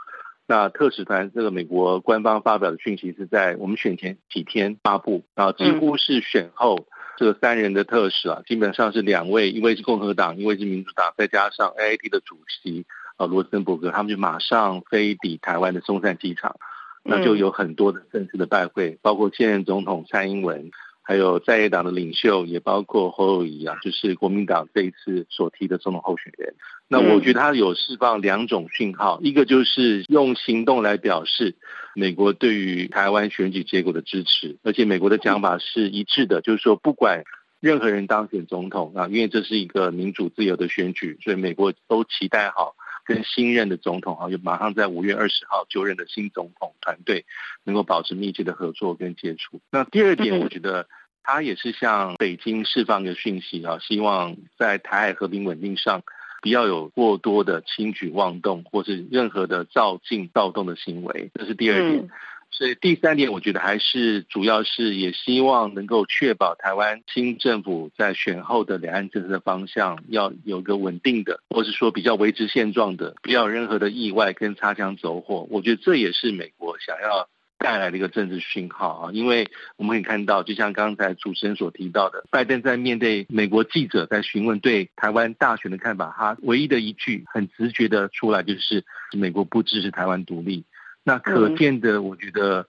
S8: 那特使团这个美国官方发表的讯息是在我们选前几天发布，啊，几乎是选后这个三人的特使啊，基本上是两位，一位是共和党，一位是民主党，再加上 A I T 的主席啊罗森伯格，他们就马上飞抵台湾的松山机场，那就有很多的正式的拜会，包括现任总统蔡英文。还有在野党的领袖，也包括侯友谊啊，就是国民党这一次所提的总统候选人。那我觉得他有释放两种讯号，一个就是用行动来表示美国对于台湾选举结果的支持，而且美国的讲法是一致的，就是说不管任何人当选总统啊，因为这是一个民主自由的选举，所以美国都期待好。跟新任的总统啊，就马上在五月二十号就任的新总统团队能够保持密切的合作跟接触。那第二点，我觉得他也是向北京释放一个讯息啊，希望在台海和平稳定上不要有过多的轻举妄动，或是任何的造进躁动的行为。这是第二点。所以第三点，我觉得还是主要是也希望能够确保台湾新政府在选后的两岸政策的方向要有个稳定的，或是说比较维持现状的，不要有任何的意外跟擦枪走火。我觉得这也是美国想要带来的一个政治讯号啊，因为我们可以看到，就像刚才主持人所提到的，拜登在面对美国记者在询问对台湾大选的看法，他唯一的一句很直觉的出来就是美国不支持台湾独立。那可见的，我觉得，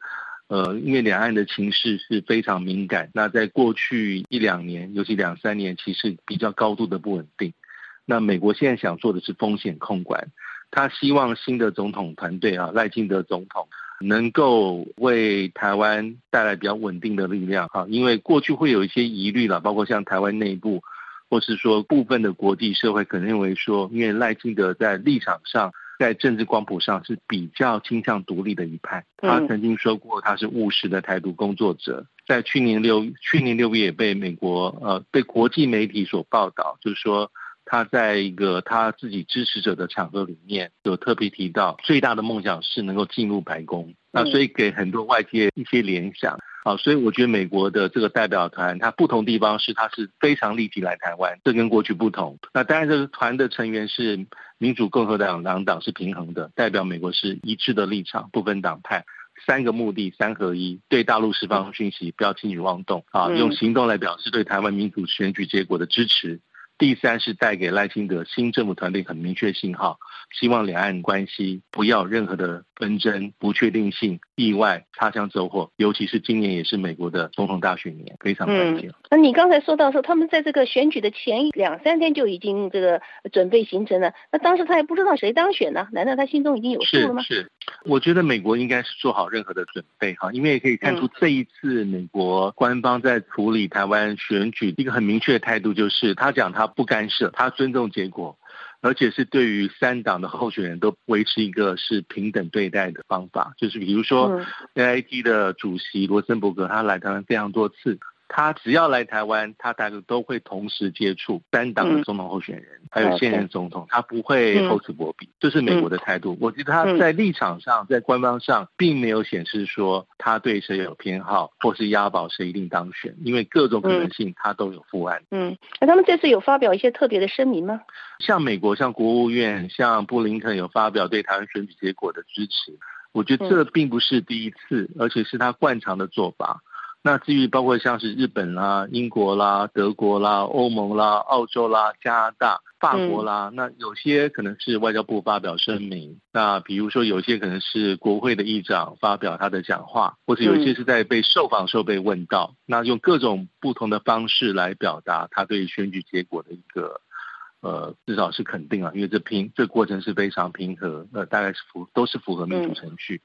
S8: 呃，因为两岸的情势是非常敏感，那在过去一两年，尤其两三年，其实比较高度的不稳定。那美国现在想做的是风险控管，他希望新的总统团队啊，赖清德总统能够为台湾带来比较稳定的力量哈，因为过去会有一些疑虑了，包括像台湾内部，或是说部分的国际社会可能认为说，因为赖清德在立场上。在政治光谱上是比较倾向独立的一派。他曾经说过，他是务实的台独工作者。在去年六去年六月，被美国呃被国际媒体所报道，就是说他在一个他自己支持者的场合里面，有特别提到最大的梦想是能够进入白宫。那所以给很多外界一些联想。啊，所以我觉得美国的这个代表团，它不同地方是它是非常立即来台湾，这跟过去不同。那当然，这个团的成员是民主、共和党两党是平衡的，代表美国是一致的立场，不分党派。三个目的，三合一，对大陆释放讯息，不要轻举妄动啊，用行动来表示对台湾民主选举结果的支持。第三是带给赖清德新政府团队很明确信号。希望两岸关系不要任何的纷争、不确定性、意外、擦枪走火，尤其是今年也是美国的总统大选年，非常关键。
S7: 那你刚才说到说，他们在这个选举的前两三天就已经这个准备形成了，那当时他也不知道谁当选呢？难道他心中已经有数了吗？
S8: 是，我觉得美国应该是做好任何的准备哈，因为也可以看出这一次美国官方在处理台湾选举一个很明确的态度，就是他讲他不干涉，他尊重结果。而且是对于三党的候选人都维持一个是平等对待的方法，就是比如说 A I T 的主席罗森伯格，他来台湾非常多次。他只要来台湾，他大概都会同时接触三党的总统候选人，还有现任总统，他不会厚此薄彼，这是美国的态度。我觉得他在立场上，在官方上，并没有显示说他对谁有偏好，或是押宝谁一定当选，因为各种可能性他都有负案。
S7: 嗯，那他们这次有发表一些特别的声明吗？
S8: 像美国，像国务院，像布林肯有发表对台湾选举结果的支持，我觉得这并不是第一次，而且是他惯常的做法。那至于包括像是日本啦、英国啦、德国啦、欧盟啦、澳洲啦、加拿大、法国啦，那有些可能是外交部发表声明，那比如说有些可能是国会的议长发表他的讲话，或者有一些是在被受访时候被问到，那用各种不同的方式来表达他对选举结果的一个呃，至少是肯定啊，因为这平这过程是非常平和，呃，大概是符都是符合民主程序。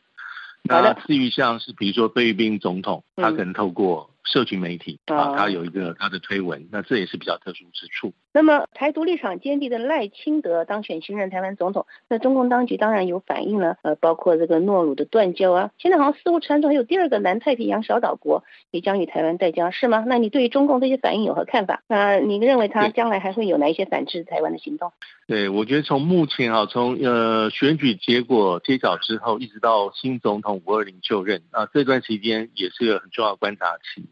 S8: 那至于像是比如说菲律宾总统，他可能透过。社群媒体啊，他有一个他的推文，那这也是比较特殊之处。
S7: 那么，台独立场坚定的赖清德当选新任台湾总统，那中共当局当然有反应了，呃，包括这个诺鲁的断交啊，现在好像似乎传出还有第二个南太平洋小岛国也将与台湾断交，是吗？那你对于中共这些反应有何看法？那你认为他将来还会有哪一些反制台湾的行动？
S8: 对，我觉得从目前啊，从呃选举结果揭晓之后，一直到新总统五二零就任啊，这段期间也是个很重要的观察期。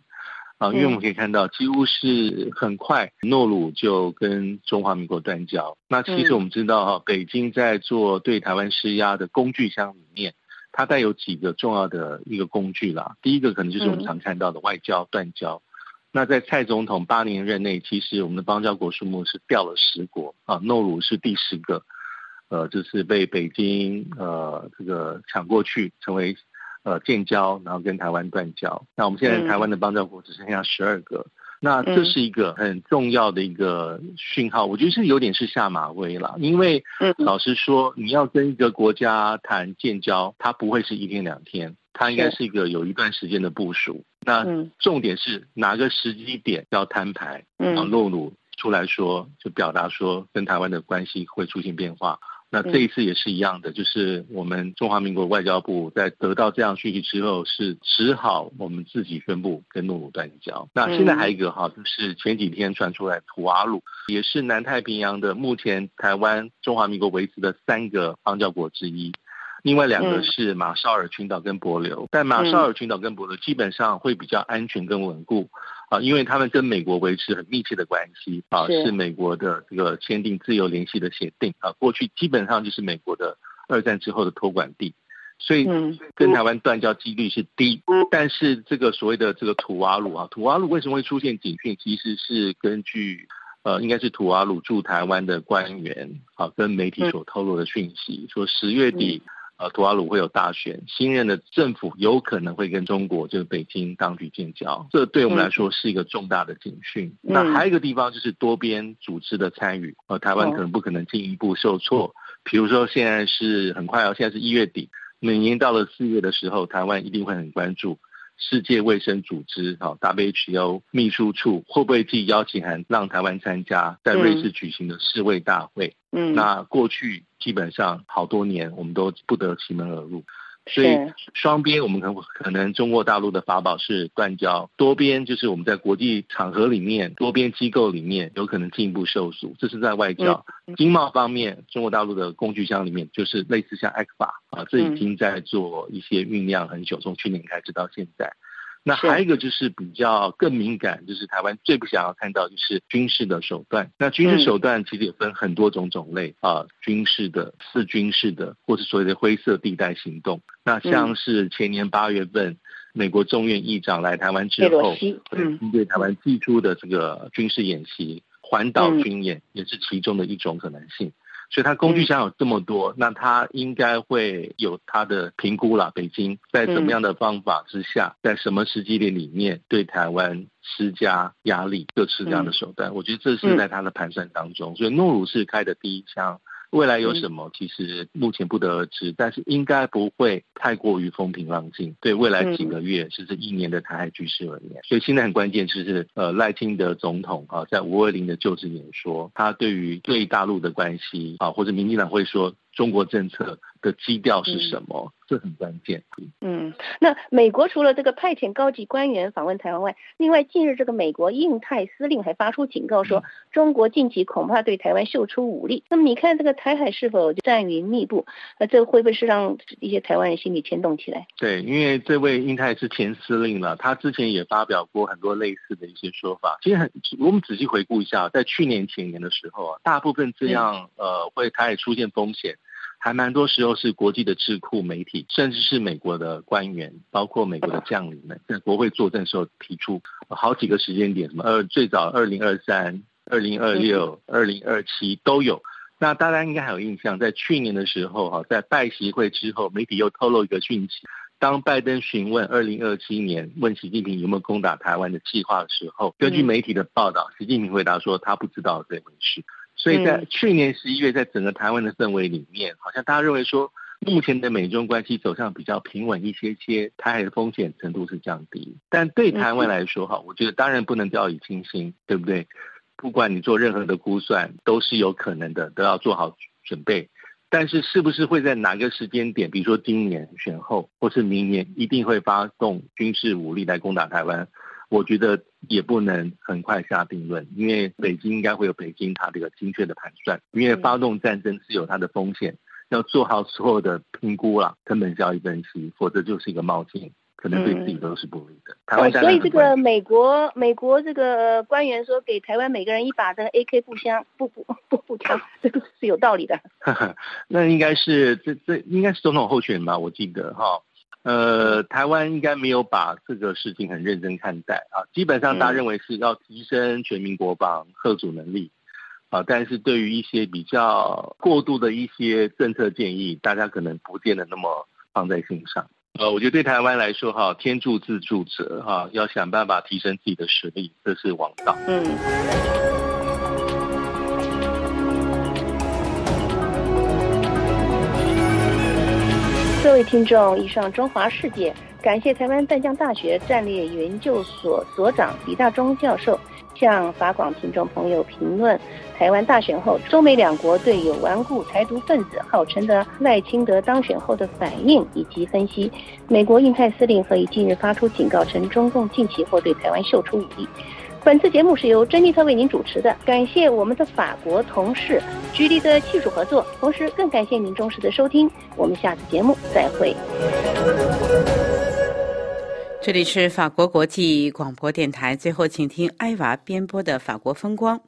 S8: 啊，因为我们可以看到，几乎是很快，诺鲁就跟中华民国断交。那其实我们知道哈，北京在做对台湾施压的工具箱里面，它带有几个重要的一个工具啦。第一个可能就是我们常看到的外交断交。那在蔡总统八年任内，其实我们的邦交国数目是掉了十国啊，诺鲁是第十个，呃，就是被北京呃这个抢过去，成为。呃，建交，然后跟台湾断交。那我们现在台湾的邦交国只剩下十二个，那这是一个很重要的一个讯号。我觉得是有点是下马威了，因为老实说，你要跟一个国家谈建交，它不会是一天两天，它应该是一个有一段时间的部署。那重点是哪个时机点要摊牌？啊，露露出来说，就表达说跟台湾的关系会出现变化。那这一次也是一样的，就是我们中华民国外交部在得到这样讯息之后，是只好我们自己宣布跟诺鲁断交。那现在还有一个哈，就是前几天传出来土瓦鲁也是南太平洋的目前台湾中华民国维持的三个邦交国之一。另外两个是马绍尔群岛跟帛琉，但马绍尔群岛跟帛琉基本上会比较安全跟稳固啊，因为他们跟美国维持很密切的关系啊，是美国的这个签订自由联系的协定啊，过去基本上就是美国的二战之后的托管地，所以跟台湾断交几率是低。但是这个所谓的这个土瓦鲁啊，土瓦鲁为什么会出现警讯？其实是根据呃，应该是土瓦鲁驻台湾的官员啊跟媒体所透露的讯息，说十月底。呃，图瓦鲁会有大选，新任的政府有可能会跟中国就是北京当局建交，这对我们来说是一个重大的警讯。那还有一个地方就是多边组织的参与，呃，台湾可能不可能进一步受挫。比如说现在是很快哦，现在是一月底，每年到了四月的时候，台湾一定会很关注世界卫生组织好 WHO 秘书处会不会寄邀请函让台湾参加在瑞士举行的世卫大会。嗯，那过去。基本上好多年，我们都不得其门而入，所以双边我们可可能中国大陆的法宝是断交，多边就是我们在国际场合里面，多边机构里面有可能进一步受阻，这是在外交、经贸方面，中国大陆的工具箱里面就是类似像 ECFA 啊，这已经在做一些酝酿很久，从去年开始到现在。那还有一个就是比较更敏感，就是台湾最不想要看到就是军事的手段。那军事手段其实也分很多种种类啊，军事的、四军事的，或是所谓的灰色地带行动。那像是前年八月份，美国众院议长来台湾之后，嗯，对台湾寄出的这个军事演习，环岛军演也是其中的一种可能性。所以，他工具箱有这么多，那他应该会有他的评估了。北京在什么样的方法之下，在什么时机点里面对台湾施加压力，各式各样的手段，我觉得这是在他的盘算当中。所以，诺鲁是开的第一枪。未来有什么，其实目前不得而知，但是应该不会太过于风平浪静。对未来几个月甚至一年的台海局势而言，所以现在很关键就是呃赖清德总统啊，在五二零的就职演说，他对于对大陆的关系啊，或者民进党会说。中国政策的基调是什么？这很关键。
S7: 嗯，那美国除了这个派遣高级官员访问台湾外，另外近日这个美国印太司令还发出警告说，中国近期恐怕对台湾秀出武力。那么你看这个台海是否战云密布？那这会不会是让一些台湾人心里牵动起来？
S8: 对，因为这位印太是前司令了，他之前也发表过很多类似的一些说法。其实很，我们仔细回顾一下，在去年前年的时候啊，大部分这样呃会台海出现风险。还蛮多时候是国际的智库、媒体，甚至是美国的官员，包括美国的将领们，在国会作证时候提出好几个时间点，什么二最早二零二三、二零二六、二零二七都有。那大家应该还有印象，在去年的时候，哈，在拜习会之后，媒体又透露一个讯息：当拜登询问二零二七年问习近平有没有攻打台湾的计划的时候，根据媒体的报道，习近平回答说他不知道这回事。所以在去年十一月，在整个台湾的氛围里面，好像大家认为说，目前的美中关系走向比较平稳一些些，台海的风险程度是降低。但对台湾来说，哈，我觉得当然不能掉以轻心，对不对？不管你做任何的估算，都是有可能的，都要做好准备。但是是不是会在哪个时间点，比如说今年选后，或是明年，一定会发动军事武力来攻打台湾？我觉得也不能很快下定论，因为北京应该会有北京它这个精确的盘算，因为发动战争是有它的风险，要做好所有的评估啦，成本效益分析，否则就是一个冒进，可能对自己都是不利的。台湾
S7: 所以这个美国美国这个官员说给台湾每个人一把这个 AK 步枪步步步步枪，这个是有道理的。
S8: 那应该是这这应该是总统候选人吧？我记得哈。呃，台湾应该没有把这个事情很认真看待啊。基本上，大家认为是要提升全民国防、贺主能力啊。但是对于一些比较过度的一些政策建议，大家可能不见得那么放在心上。呃，我觉得对台湾来说，哈，天助自助者，哈，要想办法提升自己的实力，这是王道。嗯。
S7: 各位听众，以上中华世界，感谢台湾淡江大学战略研究所所长李大中教授向法广听众朋友评论台湾大选后中美两国对有顽固台独分子号称的赖清德当选后的反应以及分析。美国印太司令何以近日发出警告，称中共近期或对台湾秀出武力。本次节目是由珍妮特为您主持的，感谢我们的法国同事居里的技术合作，同时更感谢您忠实的收听，我们下次节目再会。
S1: 这里是法国国际广播电台，最后请听埃娃编播的法国风光。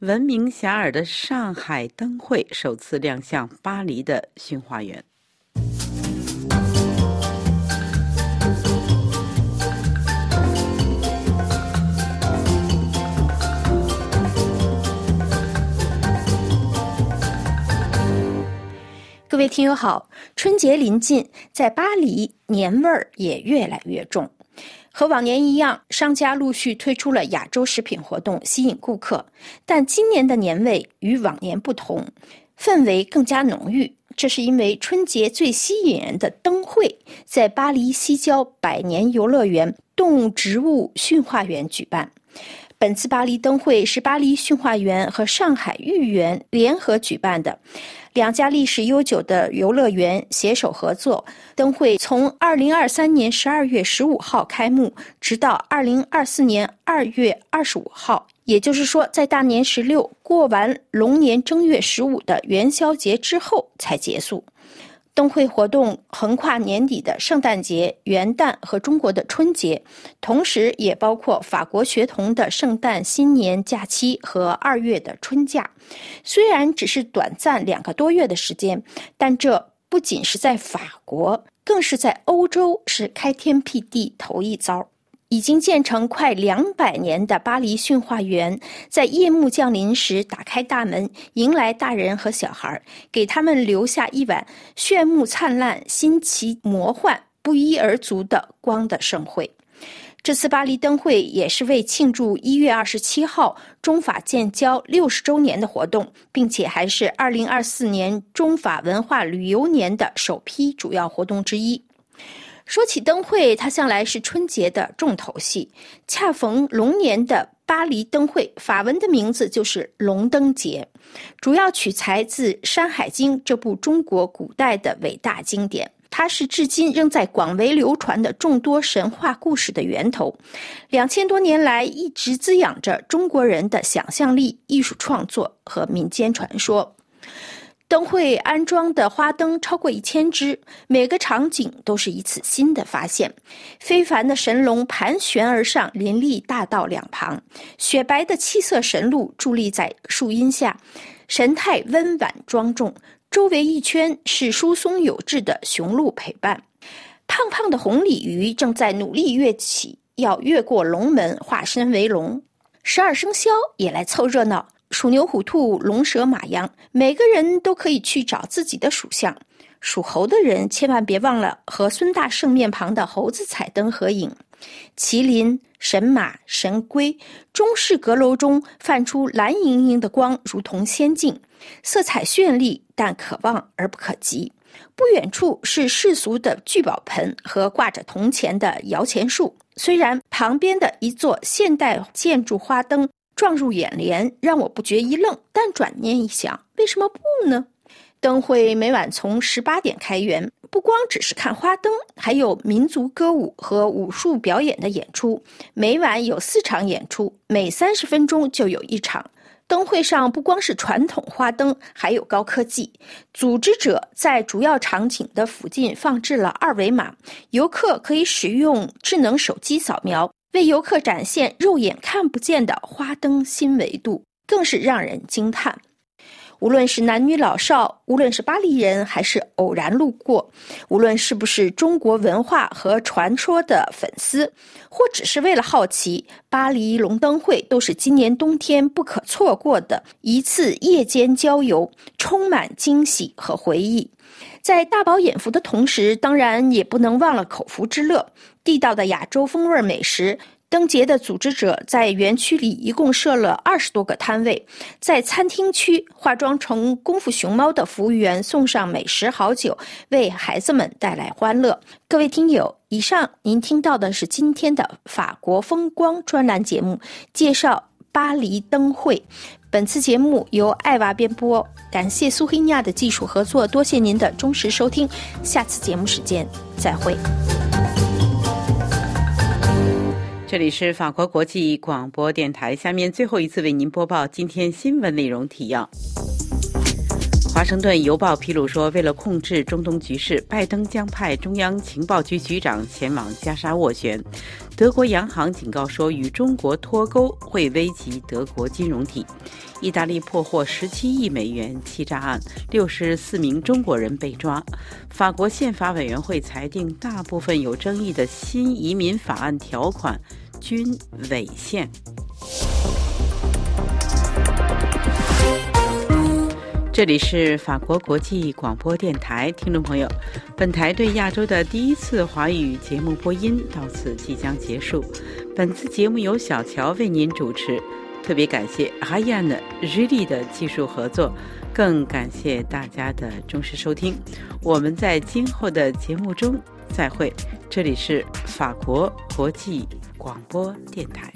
S1: 闻名遐迩的上海灯会首次亮相巴黎的新花园。各
S9: 位听友好，春节临近，在巴黎年味儿也越来越重。和往年一样，商家陆续推出了亚洲食品活动，吸引顾客。但今年的年味与往年不同，氛围更加浓郁。这是因为春节最吸引人的灯会在巴黎西郊百年游乐园动物植物驯化园举办。本次巴黎灯会是巴黎驯化园和上海豫园联合举办的。两家历史悠久的游乐园携手合作，灯会从二零二三年十二月十五号开幕，直到二零二四年二月二十五号。也就是说，在大年十六过完龙年正月十五的元宵节之后才结束。灯会活动横跨年底的圣诞节、元旦和中国的春节，同时也包括法国学童的圣诞新年假期和二月的春假。虽然只是短暂两个多月的时间，但这不仅是在法国，更是在欧洲是开天辟地头一遭。已经建成快两百年的巴黎驯化园，在夜幕降临时打开大门，迎来大人和小孩，给他们留下一晚炫目灿烂、新奇魔幻、不一而足的光的盛会。这次巴黎灯会也是为庆祝一月二十七号中法建交六十周年的活动，并且还是二零二四年中法文化旅游年的首批主要活动之一。说起灯会，它向来是春节的重头戏。恰逢龙年的巴黎灯会，法文的名字就是龙灯节，主要取材自《山海经》这部中国古代的伟大经典，它是至今仍在广为流传的众多神话故事的源头。两千多年来，一直滋养着中国人的想象力、艺术创作和民间传说。灯会安装的花灯超过一千只，每个场景都是一次新的发现。非凡的神龙盘旋而上，林立大道两旁；雪白的七色神鹿伫立在树荫下，神态温婉庄重。周围一圈是疏松有致的雄鹿陪伴。胖胖的红鲤鱼正在努力跃起，要越过龙门，化身为龙。十二生肖也来凑热闹。属牛、虎、兔、龙、蛇、马、羊，每个人都可以去找自己的属相。属猴的人千万别忘了和孙大圣面旁的猴子彩灯合影。麒麟、神马、神龟，中式阁楼中泛出蓝莹莹的光，如同仙境，色彩绚丽，但可望而不可及。不远处是世俗的聚宝盆和挂着铜钱的摇钱树，虽然旁边的一座现代建筑花灯。撞入眼帘，让我不觉一愣。但转念一想，为什么不呢？灯会每晚从十八点开园，不光只是看花灯，还有民族歌舞和武术表演的演出。每晚有四场演出，每三十分钟就有一场。灯会上不光是传统花灯，还有高科技。组织者在主要场景的附近放置了二维码，游客可以使用智能手机扫描。为游客展现肉眼看不见的花灯新维度，更是让人惊叹。无论是男女老少，无论是巴黎人还是偶然路过，无论是不是中国文化和传说的粉丝，或只是为了好奇，巴黎龙灯会都是今年冬天不可错过的一次夜间郊游，充满惊喜和回忆。在大饱眼福的同时，当然也不能忘了口福之乐。地道的亚洲风味美食，灯节的组织者在园区里一共设了二十多个摊位，在餐厅区，化妆成功夫熊猫的服务员送上美食好酒，为孩子们带来欢乐。各位听友，以上您听到的是今天的法国风光专栏节目，介绍巴黎灯会。本次节目由艾娃编播，感谢苏黑尼亚的技术合作，多谢您的忠实收听，下次节目时间再会。
S1: 这里是法国国际广播电台，下面最后一次为您播报今天新闻内容提要。华盛顿邮报披露说，为了控制中东局势，拜登将派中央情报局局长前往加沙斡旋。德国央行警告说，与中国脱钩会危及德国金融体。意大利破获十七亿美元欺诈案，六十四名中国人被抓。法国宪法委员会裁定，大部分有争议的新移民法案条款均违宪。这里是法国国际广播电台，听众朋友，本台对亚洲的第一次华语节目播音到此即将结束。本次节目由小乔为您主持，特别感谢阿亚的日历的技术合作，更感谢大家的忠实收听。我们在今后的节目中再会。这里是法国国际广播电台。